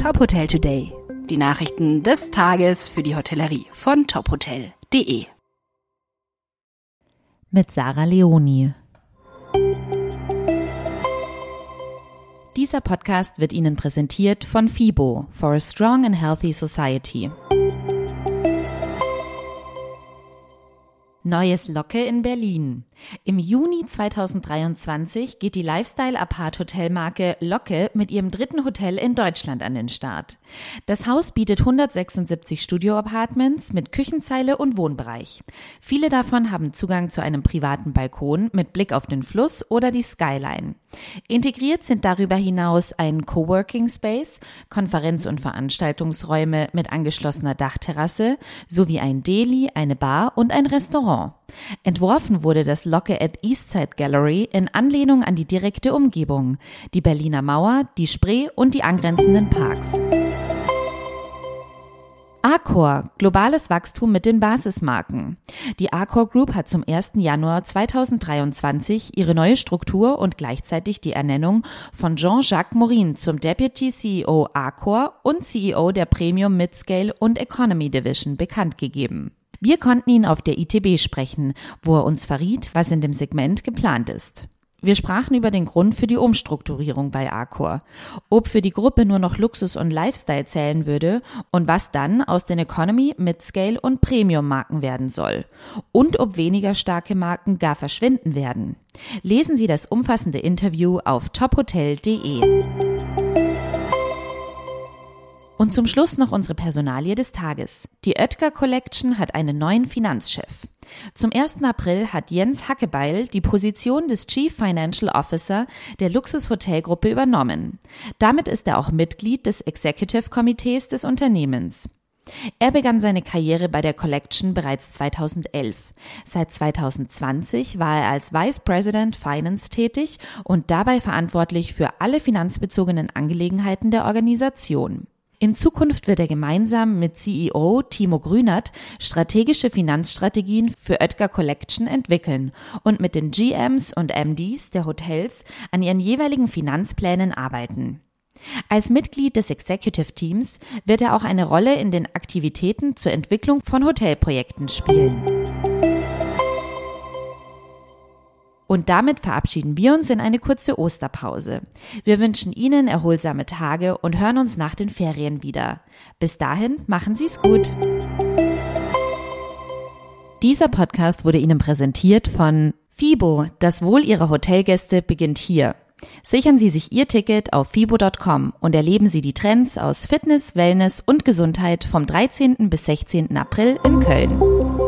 Top Hotel Today. Die Nachrichten des Tages für die Hotellerie von tophotel.de. Mit Sarah Leoni. Dieser Podcast wird Ihnen präsentiert von FIBO for a Strong and Healthy Society. Neues Locke in Berlin. Im Juni 2023 geht die Lifestyle-Apart-Hotelmarke Locke mit ihrem dritten Hotel in Deutschland an den Start. Das Haus bietet 176 Studio-Apartments mit Küchenzeile und Wohnbereich. Viele davon haben Zugang zu einem privaten Balkon mit Blick auf den Fluss oder die Skyline. Integriert sind darüber hinaus ein Coworking Space, Konferenz- und Veranstaltungsräume mit angeschlossener Dachterrasse sowie ein Deli, eine Bar und ein Restaurant. Entworfen wurde das Locke at Eastside Gallery in Anlehnung an die direkte Umgebung, die Berliner Mauer, die Spree und die angrenzenden Parks. Accor, globales Wachstum mit den Basismarken. Die Accor Group hat zum 1. Januar 2023 ihre neue Struktur und gleichzeitig die Ernennung von Jean-Jacques Morin zum Deputy CEO Accor und CEO der Premium Midscale und Economy Division bekannt gegeben. Wir konnten ihn auf der ITB sprechen, wo er uns verriet, was in dem Segment geplant ist. Wir sprachen über den Grund für die Umstrukturierung bei Accor, ob für die Gruppe nur noch Luxus und Lifestyle zählen würde und was dann aus den Economy, Midscale und Premium Marken werden soll und ob weniger starke Marken gar verschwinden werden. Lesen Sie das umfassende Interview auf tophotel.de. Und zum Schluss noch unsere Personalie des Tages. Die Oetker Collection hat einen neuen Finanzchef. Zum 1. April hat Jens Hackebeil die Position des Chief Financial Officer der Luxushotelgruppe übernommen. Damit ist er auch Mitglied des Executive Komitees des Unternehmens. Er begann seine Karriere bei der Collection bereits 2011. Seit 2020 war er als Vice President Finance tätig und dabei verantwortlich für alle finanzbezogenen Angelegenheiten der Organisation. In Zukunft wird er gemeinsam mit CEO Timo Grünert strategische Finanzstrategien für Oetker Collection entwickeln und mit den GMs und MDs der Hotels an ihren jeweiligen Finanzplänen arbeiten. Als Mitglied des Executive Teams wird er auch eine Rolle in den Aktivitäten zur Entwicklung von Hotelprojekten spielen. Und damit verabschieden wir uns in eine kurze Osterpause. Wir wünschen Ihnen erholsame Tage und hören uns nach den Ferien wieder. Bis dahin, machen Sie es gut. Dieser Podcast wurde Ihnen präsentiert von FIBO. Das Wohl Ihrer Hotelgäste beginnt hier. Sichern Sie sich Ihr Ticket auf fibo.com und erleben Sie die Trends aus Fitness, Wellness und Gesundheit vom 13. bis 16. April in Köln.